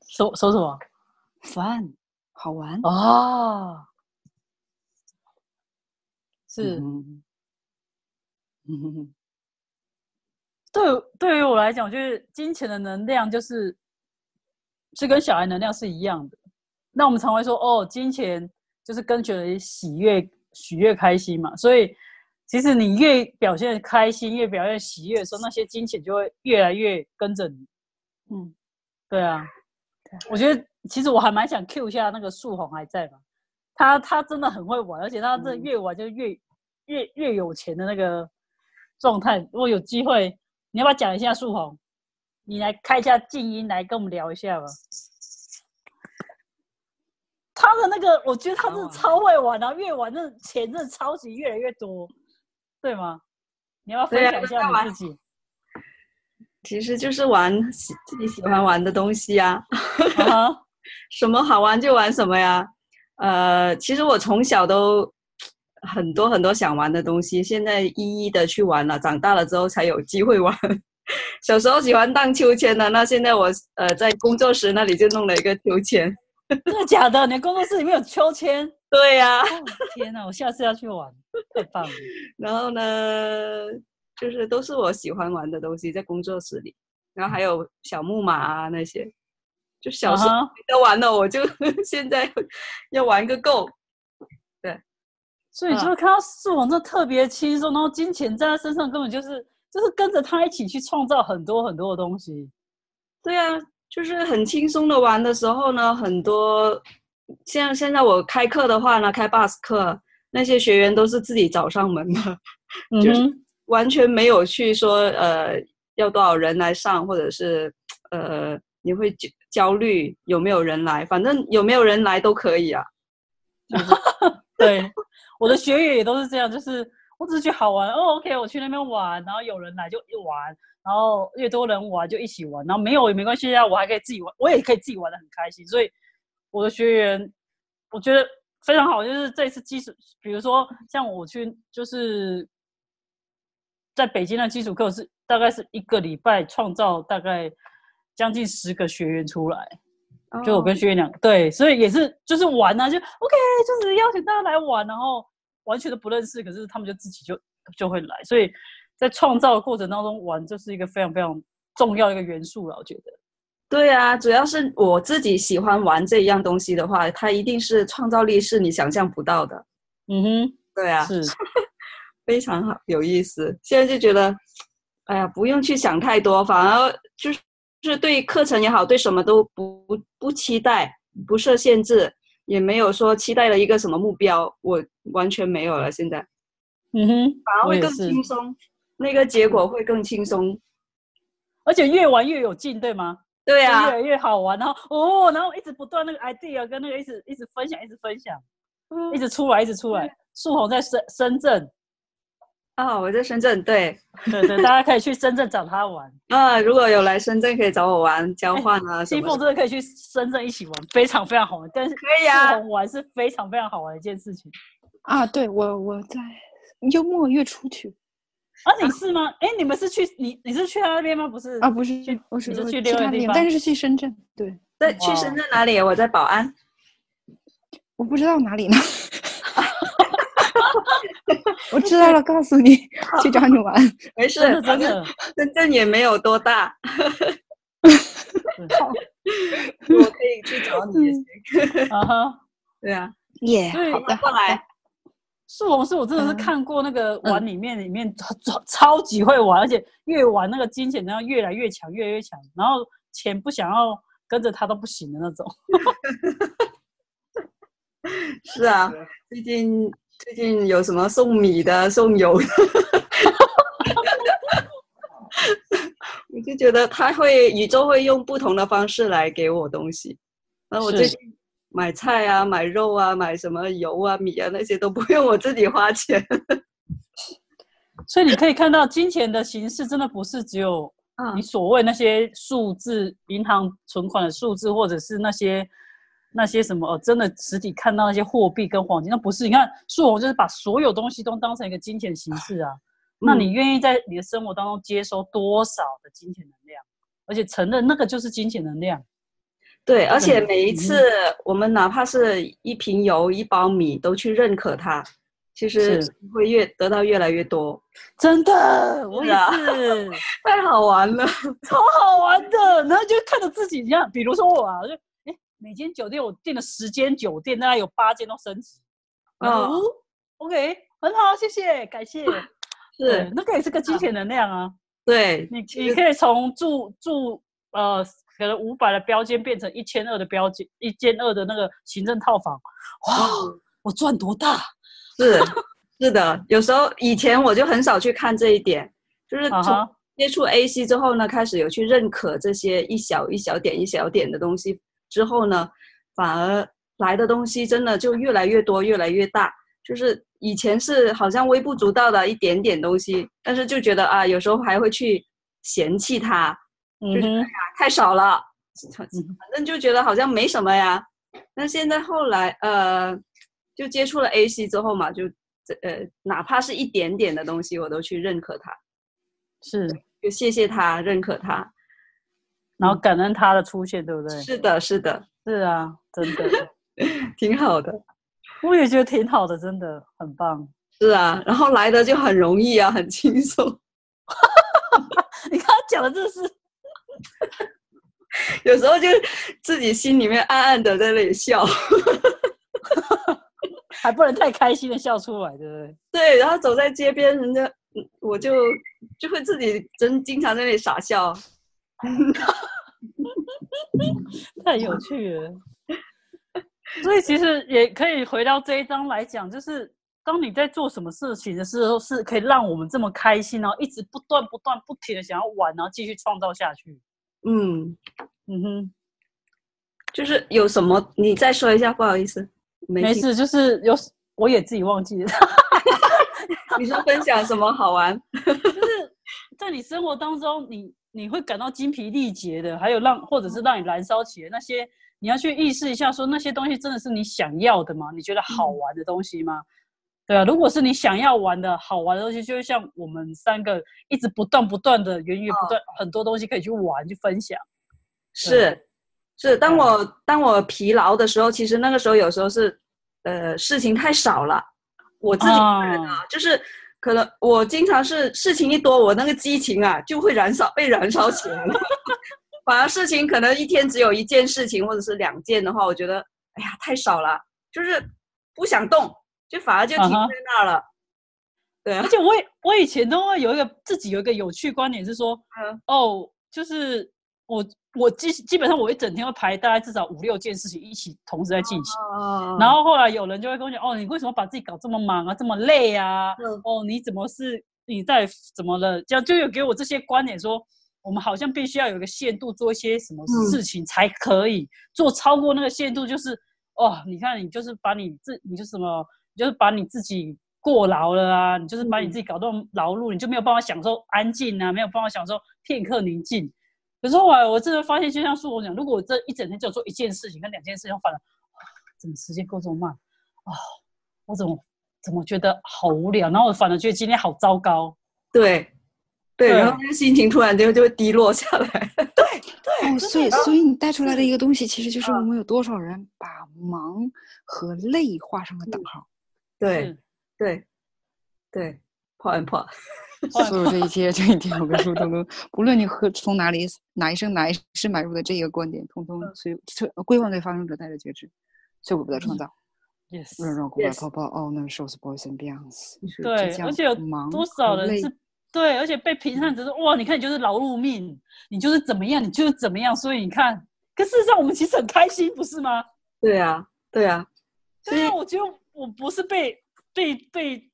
搜搜什么？Fun。好玩哦，是，嗯 对对于我来讲，就是金钱的能量，就是是跟小孩能量是一样的。那我们常会说，哦，金钱就是跟随喜悦、喜悦、开心嘛。所以，其实你越表现开心，越表现喜悦的时候，那些金钱就会越来越跟着你。嗯，对啊，我觉得。其实我还蛮想 Q 一下那个树红还在吗？他他真的很会玩，而且他这越玩就越越越有钱的那个状态。如果有机会，你要不要讲一下树红？你来开一下静音来跟我们聊一下吧。他的那个，我觉得他是超会玩，然后越玩那钱真的超级越来越多，对吗？你要不要分享一下你自己？其实就是玩自己喜欢玩的东西呀。什么好玩就玩什么呀，呃，其实我从小都很多很多想玩的东西，现在一一的去玩了。长大了之后才有机会玩。小时候喜欢荡秋千的，那现在我呃在工作室那里就弄了一个秋千。真的假的？你工作室里面有秋千？对呀。天哪，我下次要去玩，太棒了。然后呢，就是都是我喜欢玩的东西，在工作室里。然后还有小木马啊那些。就小时候都玩了，我就 现在要玩个够。对，所以就是看到树王这特别轻松，然后金钱在他身上根本就是就是跟着他一起去创造很多很多的东西。对啊，就是很轻松的玩的时候呢，很多像现在我开课的话呢，开 bus 课，那些学员都是自己找上门的，就是完全没有去说呃要多少人来上，或者是呃你会焦焦虑有没有人来？反正有没有人来都可以啊。对，我的学员也都是这样，就是我只是去好玩哦，OK，我去那边玩，然后有人来就一玩，然后越多人玩就一起玩，然后没有也没关系啊，我还可以自己玩，我也可以自己玩的很开心。所以我的学员我觉得非常好，就是这次基础，比如说像我去就是在北京的基础课是大概是一个礼拜创造大概。将近十个学员出来，就我跟学员两对，所以也是就是玩啊，就 OK，就是邀请大家来玩，然后完全都不认识，可是他们就自己就就会来，所以在创造的过程当中玩，就是一个非常非常重要的一个元素了，我觉得。对啊，主要是我自己喜欢玩这一样东西的话，它一定是创造力是你想象不到的。嗯哼，对啊，是 非常好有意思。现在就觉得，哎呀，不用去想太多，反而就是。就是对课程也好，对什么都不不不期待，不设限制，也没有说期待了一个什么目标，我完全没有了。现在，嗯哼，反而会更轻松，那个结果会更轻松，而且越玩越有劲，对吗？对啊，越来越好玩，然后哦，然后一直不断那个 idea 跟那个一直一直分享，一直分享，一直出来，一直出来。树红在深深圳。哦，我在深圳，对对对，大家可以去深圳找他玩 啊！如果有来深圳，可以找我玩交换啊。西凤真的可以去深圳一起玩，非常非常好玩。但是可以啊，玩是非常非常好玩的一件事情啊！对我我在周末月出去啊，你是吗？哎，你们是去你你是去他那边吗？不是啊，不是去，我是去另外地方，但是是去深圳。对，在，去深圳哪里？我在宝安，我不知道哪里呢。我知道了，告诉你 去找你玩，没事，真的，深圳也没有多大，我可以去找你。啊哈，对啊，耶，好的，过来。树红是我真的是看过那个玩里面里面超超级会玩，而且越玩那个金钱然后越来越强，越来越强，然后钱不想要跟着他都不行的那种。是啊，最近。最近有什么送米的、送油的？我就觉得他会，宇宙会用不同的方式来给我东西。那我最近买菜啊、买肉啊、买什么油啊、米啊那些都不用我自己花钱。所以你可以看到，金钱的形式真的不是只有你所谓那些数字、银行存款的数字，或者是那些。那些什么哦，真的实体看到那些货币跟黄金，那不是？你看树红就是把所有东西都当成一个金钱形式啊。那你愿意在你的生活当中接收多少的金钱能量，而且承认那个就是金钱能量？对，而且每一次我们哪怕是一瓶油、一包米，都去认可它，其实会越得到越来越多。真的，我也是，太好玩了，超好玩的。然后就看着自己，一样，比如说我啊，就。每间酒店我订了十间酒店，大概有八间都升级。哦，OK，很好，谢谢，感谢。是，那个也是个金钱能量啊。对，你你可以从住住呃可能五百的标间变成一千二的标间，一千二的那个行政套房。哇，我赚多大？是是的，有时候以前我就很少去看这一点，就是从接触 AC 之后呢，开始有去认可这些一小一小点一小点的东西。之后呢，反而来的东西真的就越来越多，越来越大。就是以前是好像微不足道的一点点东西，但是就觉得啊，有时候还会去嫌弃它，就是太少了，反正就觉得好像没什么呀。那现在后来呃，就接触了 AC 之后嘛，就呃，哪怕是一点点的东西，我都去认可它，是就谢谢他，认可他。然后感恩他的出现，对不对？是的，是的，是啊，真的 挺好的。我也觉得挺好的，真的很棒。是啊，然后来的就很容易啊，很轻松。你刚刚讲的这是，有时候就自己心里面暗暗的在那里笑，还不能太开心的笑出来，对不对？对，然后走在街边，人家我就就会自己真经常在那里傻笑。太有趣了，所以其实也可以回到这一章来讲，就是当你在做什么事情的时候，是可以让我们这么开心，然后一直不断不断不停的想要玩，然后继续创造下去。嗯嗯哼，就是有什么，你再说一下，不好意思，没事，就是有，我也自己忘记了。你说分享什么好玩？就是在你生活当中，你。你会感到精疲力竭的，还有让或者是让你燃烧起来那些，你要去意识一下，说那些东西真的是你想要的吗？你觉得好玩的东西吗？对啊，如果是你想要玩的好玩的东西，就会像我们三个一直不断不断的源源不断，很多东西可以去玩去分享。是，是，当我当我疲劳的时候，其实那个时候有时候是，呃，事情太少了，我自己觉得就是。可能我经常是事情一多，我那个激情啊就会燃烧，被燃烧起来了。反而事情可能一天只有一件事情或者是两件的话，我觉得哎呀太少了，就是不想动，就反而就停在那了。对，而且我我以前都会有一个自己有一个有趣观点是说，哦，就是我我基基本上我一整天会排大概至少五六件事情一起同时在进行。然后后来有人就会跟我讲，哦，你为什么把自己搞这么忙啊，这么累啊？哦，你怎么是你在怎么了？这样就有给我这些观点说，我们好像必须要有一个限度做一些什么事情才可以做，超过那个限度就是哦，你看你就是把你自你就是什么，就是把你自己。过劳了啊！你就是把你自己搞到劳碌，你就没有办法享受安静啊，没有办法享受片刻宁静。可是后来我真的发现，就像苏我讲，如果我这一整天就做一件事情跟两件事情，反而怎么时间过这么慢啊？我怎么怎么觉得好无聊？然后我反而觉得今天好糟糕。对对，然后那个心情突然间就会低落下来。对对，哦，所以所以你带出来的一个东西，其实就是我们有多少人把忙和累画上了等号。对。对，对，破案破，所有这一切，这一天，我跟说通通，不论你和从哪里哪一生哪一世买入的这一个观点，通通所以归还给发生者带着觉知，效果不再创造。Yes，润润古怪泡泡，，All n o shows boys and beyonds。对，而且有多少人是？对，而且被评判者说，哇，你看你就是劳碌命，你就是怎么样，你就是怎么样，所以你看，可事实上我们其实很开心，不是吗？对啊，对啊，对啊，我觉得我不是被。被被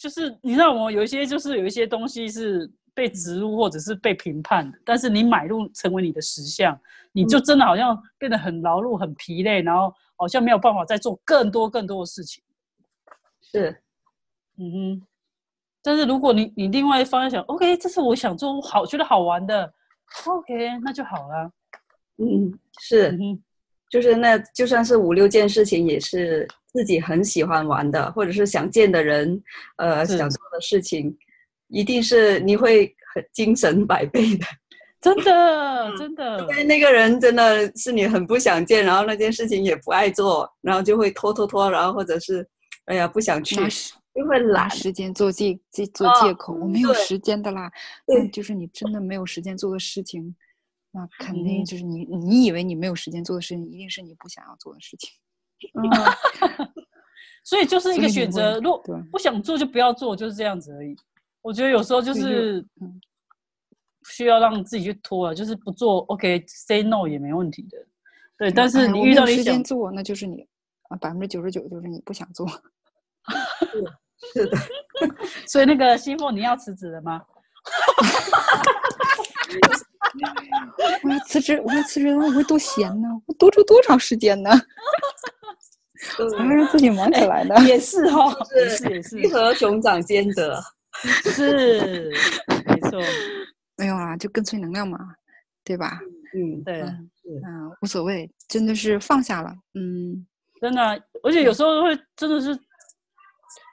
就是你知道吗？有一些就是有一些东西是被植入或者是被评判的，但是你买入成为你的实相，你就真的好像变得很劳碌、很疲累，然后好像没有办法再做更多更多的事情。是，嗯哼。但是如果你你另外一方想，OK，这是我想做好觉得好玩的，OK，那就好了。嗯，是，就是那就算是五六件事情也是。自己很喜欢玩的，或者是想见的人，呃，想做的事情，一定是你会很精神百倍的，真的，真的。因为那个人真的是你很不想见，然后那件事情也不爱做，然后就会拖拖拖，然后或者是，哎呀，不想去，就会懒，时间做借借做借口，我没有时间的啦。对，就是你真的没有时间做的事情，那肯定就是你你以为你没有时间做的事情，一定是你不想要做的事情。嗯，所以就是一个选择，如果不想做就不要做，就是这样子而已。我觉得有时候就是需要让自己去拖了，就是不做，OK，say no 也没问题的。对，但是你遇到时间做，那就是你啊，百分之九十九就是你不想做。是的，所以那个西凤，你要辞职了吗？我要辞职，我要辞职，我会多闲呢，我多出多长时间呢？还要让自己忙起来呢？也是哈，也是也是，鱼和熊掌兼得，是没错。没有啊，就跟随能量嘛，对吧？嗯，对，嗯，无所谓，真的是放下了，嗯，真的，而且有时候会真的是，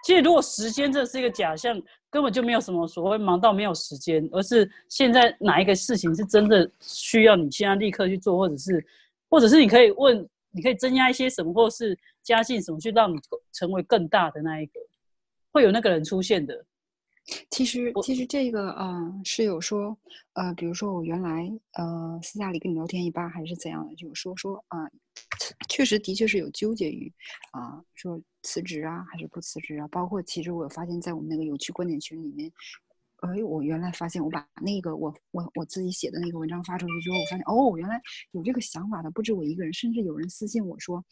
其实如果时间这是一个假象。根本就没有什么所谓忙到没有时间，而是现在哪一个事情是真的需要你现在立刻去做，或者是，或者是你可以问，你可以增加一些什么，或是加进什么，去让你成为更大的那一个，会有那个人出现的。其实，其实这个啊是有说，呃，比如说我原来呃私下里跟你聊天一般还是怎样的，就说说啊，确实的确是有纠结于啊说。辞职啊，还是不辞职啊？包括其实我发现，在我们那个有趣观点群里面，哎，我原来发现我把那个我我我自己写的那个文章发出去之后，我发现哦，原来有这个想法的不止我一个人，甚至有人私信我说，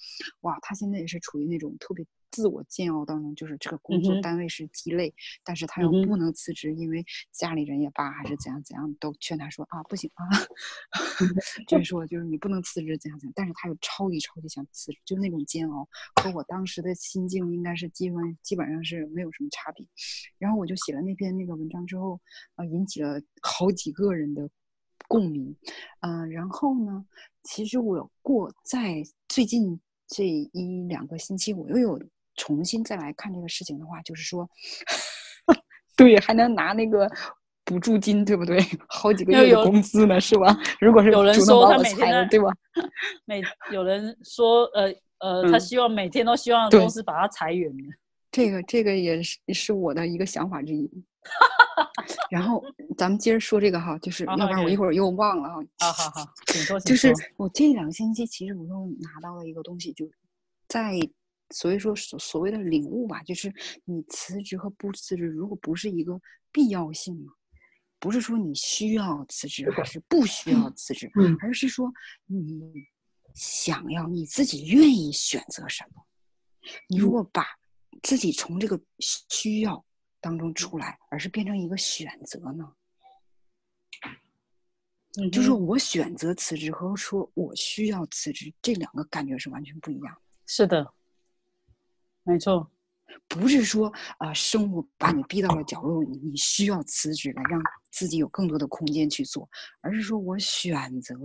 哇，他现在也是处于那种特别。自我煎熬当中，就是这个工作单位是鸡肋，但是他又不能辞职，因为家里人也罢，还是怎样怎样，都劝他说啊，不行啊，就是说就是你不能辞职，怎样怎样，但是他又超级超级想辞职，就那种煎熬，和我当时的心境应该是基本基本上是没有什么差别。然后我就写了那篇那个文章之后，啊，引起了好几个人的共鸣，嗯，然后呢，其实我过在最近这一两个星期，我又有。重新再来看这个事情的话，就是说，对，还能拿那个补助金，对不对？好几个月的工资呢，是吧？如果是有人说他每天对吧？每有人说，呃呃，他希望每天都希望公司把他裁员。这个这个也是是我的一个想法之一。然后咱们接着说这个哈，就是要不然我一会儿又忘了哈。好好好，请说。就是我这两个星期，其实我又拿到了一个东西，就在。所以说所所谓的领悟吧，就是你辞职和不辞职，如果不是一个必要性嘛，不是说你需要辞职还是不需要辞职，嗯而是说你想要你自己愿意选择什么。你如果把自己从这个需要当中出来，而是变成一个选择呢？嗯就是我选择辞职和说我需要辞职，这两个感觉是完全不一样的。是的，没错，不是说啊、呃生活把你逼到了角落，你你需要辞职来让自己有更多的空间去做，而是说我选择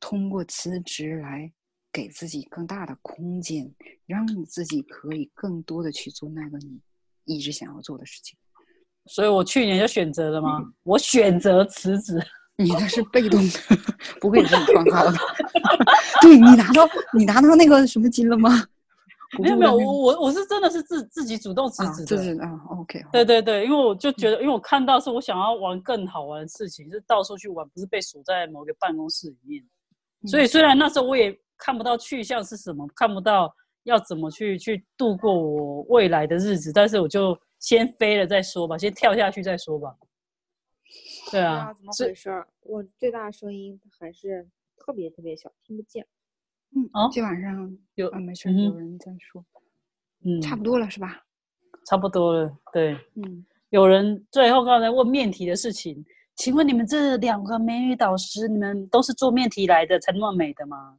通过辞职来给自己更大的空间，让你自己可以更多的去做那个你一直想要做的事情。所以我去年就选择了嘛，我选择辞职。你那是被动的，不会有这种状况的。对你拿到你拿到那个什么金了吗？没有没有，我我我是真的是自自己主动辞啊，职的。这是啊，OK，对对对，因为我就觉得，因为我看到是我想要玩更好玩的事情，是到处去玩，不是被锁在某个办公室里面。所以虽然那时候我也看不到去向是什么，看不到要怎么去去度过我未来的日子，但是我就先飞了再说吧，先跳下去再说吧。对啊，怎么回事儿？我最大声音还是特别特别小，听不见。嗯，哦今晚上有啊，没事有人在说，嗯，差不多了是吧？差不多了。对，嗯，有人最后刚才问面题的事情，请问你们这两个美女导师，你们都是做面题来的才那么美的吗？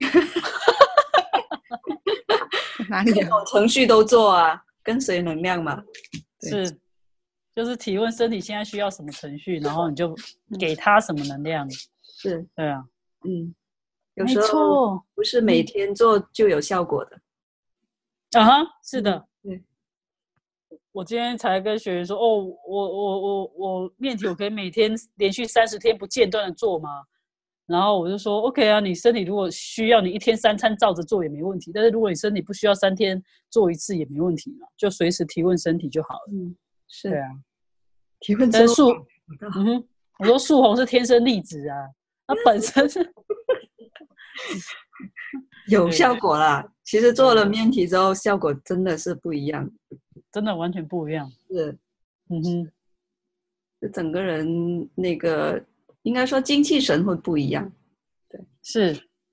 哪里啊？程序都做啊，跟随能量嘛。对是，就是提问身体现在需要什么程序，然后你就给他什么能量。是，对啊，嗯，有没时候错，不是每天做就有效果的。啊哈，是的。对，我今天才跟学员说，哦，我我我我面体我可以每天连续三十天不间断的做吗？然后我就说，OK 啊，你身体如果需要，你一天三餐照着做也没问题。但是如果你身体不需要三天做一次也没问题嘛，就随时提问身体就好了。嗯，是啊，提问之后但是素，嗯哼，我说素红是天生丽质啊，它本身是 有效果啦。其实做了面体之后，效果真的是不一样。真的完全不一样。是，嗯哼，就整个人那个应该说精气神会不一样。对是，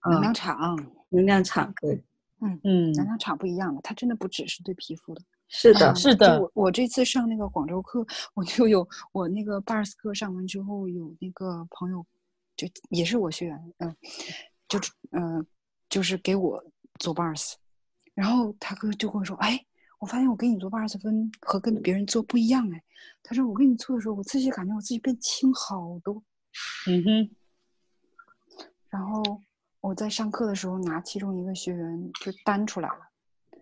能量嗯，场，能量场对，嗯嗯，能量场不一样了，它真的不只是对皮肤的。是的嗯，是的我我这次上那个广州课，我就有我那个 BARS 课上完之后，有那个朋友，就也是我学员，嗯、就是嗯、呃就是给我做 BARS，然后他哥就跟我说，哎，我发现我给你做 BARS 分和跟别人做不一样，哎，他说我给你做的时候，我自己感觉我自己变轻好多，嗯哼，然后我在上课的时候拿其中一个学员就单出来了。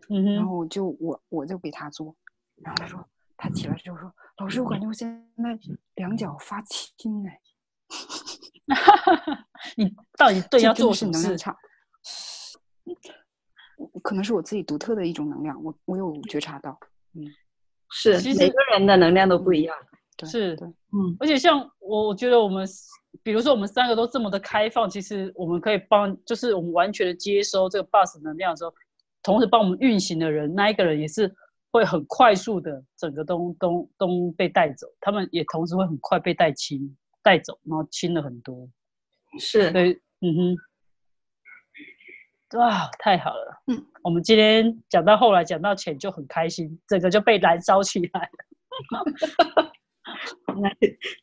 嗯哼，然后我就我我就给他做，然后他说他起来之后说，老师，我感觉我现在两脚发青哎，你到底对要这真的是做什么事？能量场，可能是我自己独特的一种能量，我我有觉察到，嗯是其实每个人的能量都不一样。对是对，嗯，而且像我，我觉得我们，比如说我们三个都这么的开放，其实我们可以帮，就是我们完全的接收这个 bus 能量的时候，同时帮我们运行的人，那一个人也是会很快速的整个都都都被带走，他们也同时会很快被带清带走，然后轻了很多。是，对，嗯哼，哇，太好了，嗯，我们今天讲到后来讲到钱就很开心，整个就被燃烧起来了。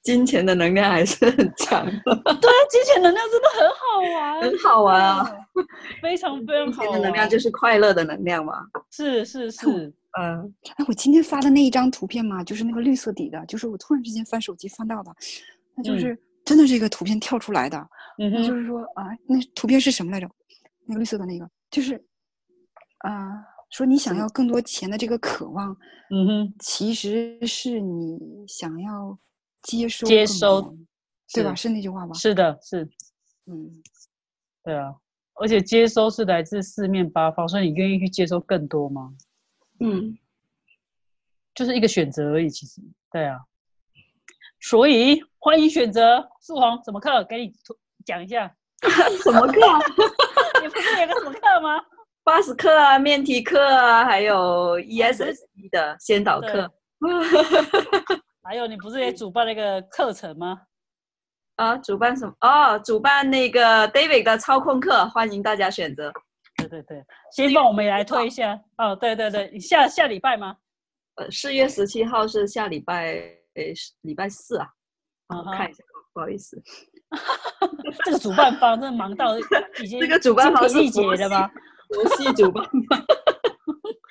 金钱的能量还是很强。的，对啊，金钱能量真的很好玩，很好玩啊！非常非常金好钱的能量玩就是快乐的能量嘛。是是是，嗯，哎，我今天发的那一张图片嘛，就是那个绿色底的，就是我突然之间翻手机翻到的，那就嗯。是、真的是一个图片跳出来的，就是说啊，那图片是什么来着？那个绿色的那个，就是啊、说你想要更多钱的这个渴望，嗯哼，其实是你想要接收接收对吧？是是那句话吧？是的，是，嗯，对啊，而且接收是来自四面八方，所以你愿意去接收更多吗？嗯，就是一个选择而已，其实，对啊，所以欢迎选择素红什么课，给你图讲一下，什么课啊？你不是有个什么课吗？八十课啊，面题课啊，还有 ESSE 的先导课。还有，你不是也主办那个课程吗？啊，主办什么？哦，主办那个 David 的操控课，欢迎大家选择。对对对，先帮我们来推一下。哦，对对对，下下礼拜吗？呃，四月十七号是下礼拜，诶，礼拜四啊。我看一下，不好意思。这个主办方真的忙到 已经这个主办方是季节的吗？佛系主办方。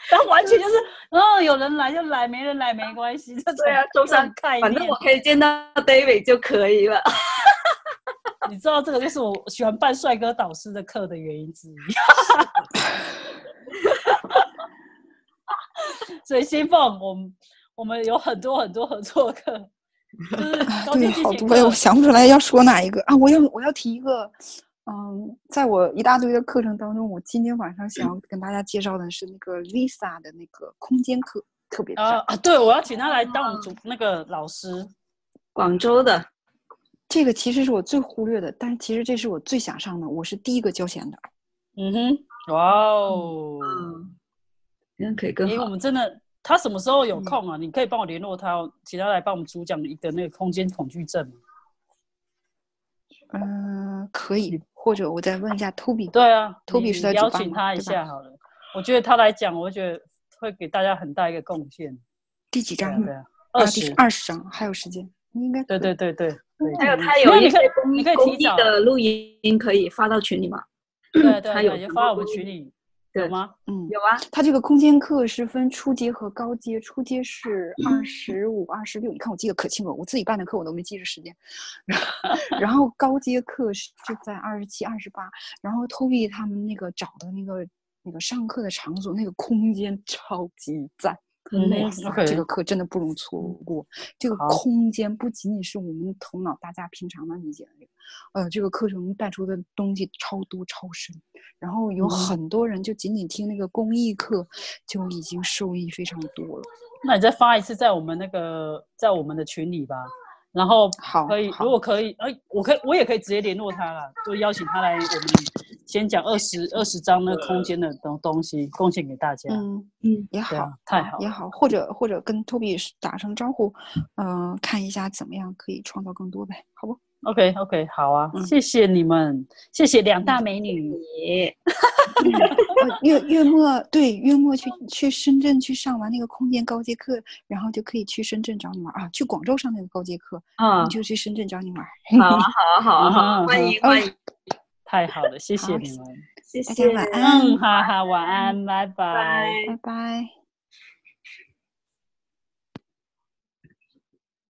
他完全就是，哦，有人来就来，没人来没关系。对啊，周三看，反正我可以见到 David 就可以了。你知道这个就是我喜欢办帅哥导师的课的原因之一。所以新凤，我们我们有很多很多合作课，就是 对好多呀，我想不出来要说哪一个啊！我要我要提一个。嗯，在我一大堆的课程当中，我今天晚上想要跟大家介绍的是那个 Lisa 的那个空间课，特别啊啊！对，我要请他来当我们主那个老师，广州的。这个其实是我最忽略的，但是其实这是我最想上的，我是第一个交钱的。嗯哼，哇哦，嗯，可以更好。因为我们真的，他什么时候有空啊？你可以帮我联络他，请他来帮我们主讲一个那个空间恐惧症。嗯，可以。或者我再问一下 Toby，对啊，Toby 是在邀请他一下好了。我觉得他来讲，我觉得会给大家很大一个贡献。第几章？对啊，二十二十章还有时间，应该对对对对。还有他有一些公益公益的录音可以发到群里吗？对对，他有发到我们群里。有吗？嗯，有啊。它这个空间课是分初阶和高阶，初阶是二十五、二十六。你看我记得可清楚，我自己办的课我都没记着时间。然后高阶课是在二十七、二十八。然后 Toby 他们那个找的那个那个上课的场所，那个空间超级赞。哇塞，这个课真的不容错过。这个空间不仅仅是我们头脑大家平常的理解的这个，呃，这个课程带出的东西超多超深。然后有很多人就仅仅听那个公益课就已经受益非常多了。那你再发一次在我们那个在我们的群里吧。然后好，可以，如果可以，哎，我可以，我也可以直接联络他了，就邀请他来我们先讲二十二十张那空间的东东西贡献给大家。嗯。嗯，也好，太好，也好，或者或者跟 Toby 打声招呼，嗯，看一下怎么样可以创造更多呗，好不？OK OK，好啊，谢谢你们，谢谢两大美女。月月末对月末去去深圳去上完那个空间高阶课，然后就可以去深圳找你玩啊，去广州上那个高阶课啊，就去深圳找你玩。好啊 好啊好啊好，欢迎欢迎，太好了，谢谢你们，谢谢，大家晚安，哈哈，晚安，拜拜，拜拜。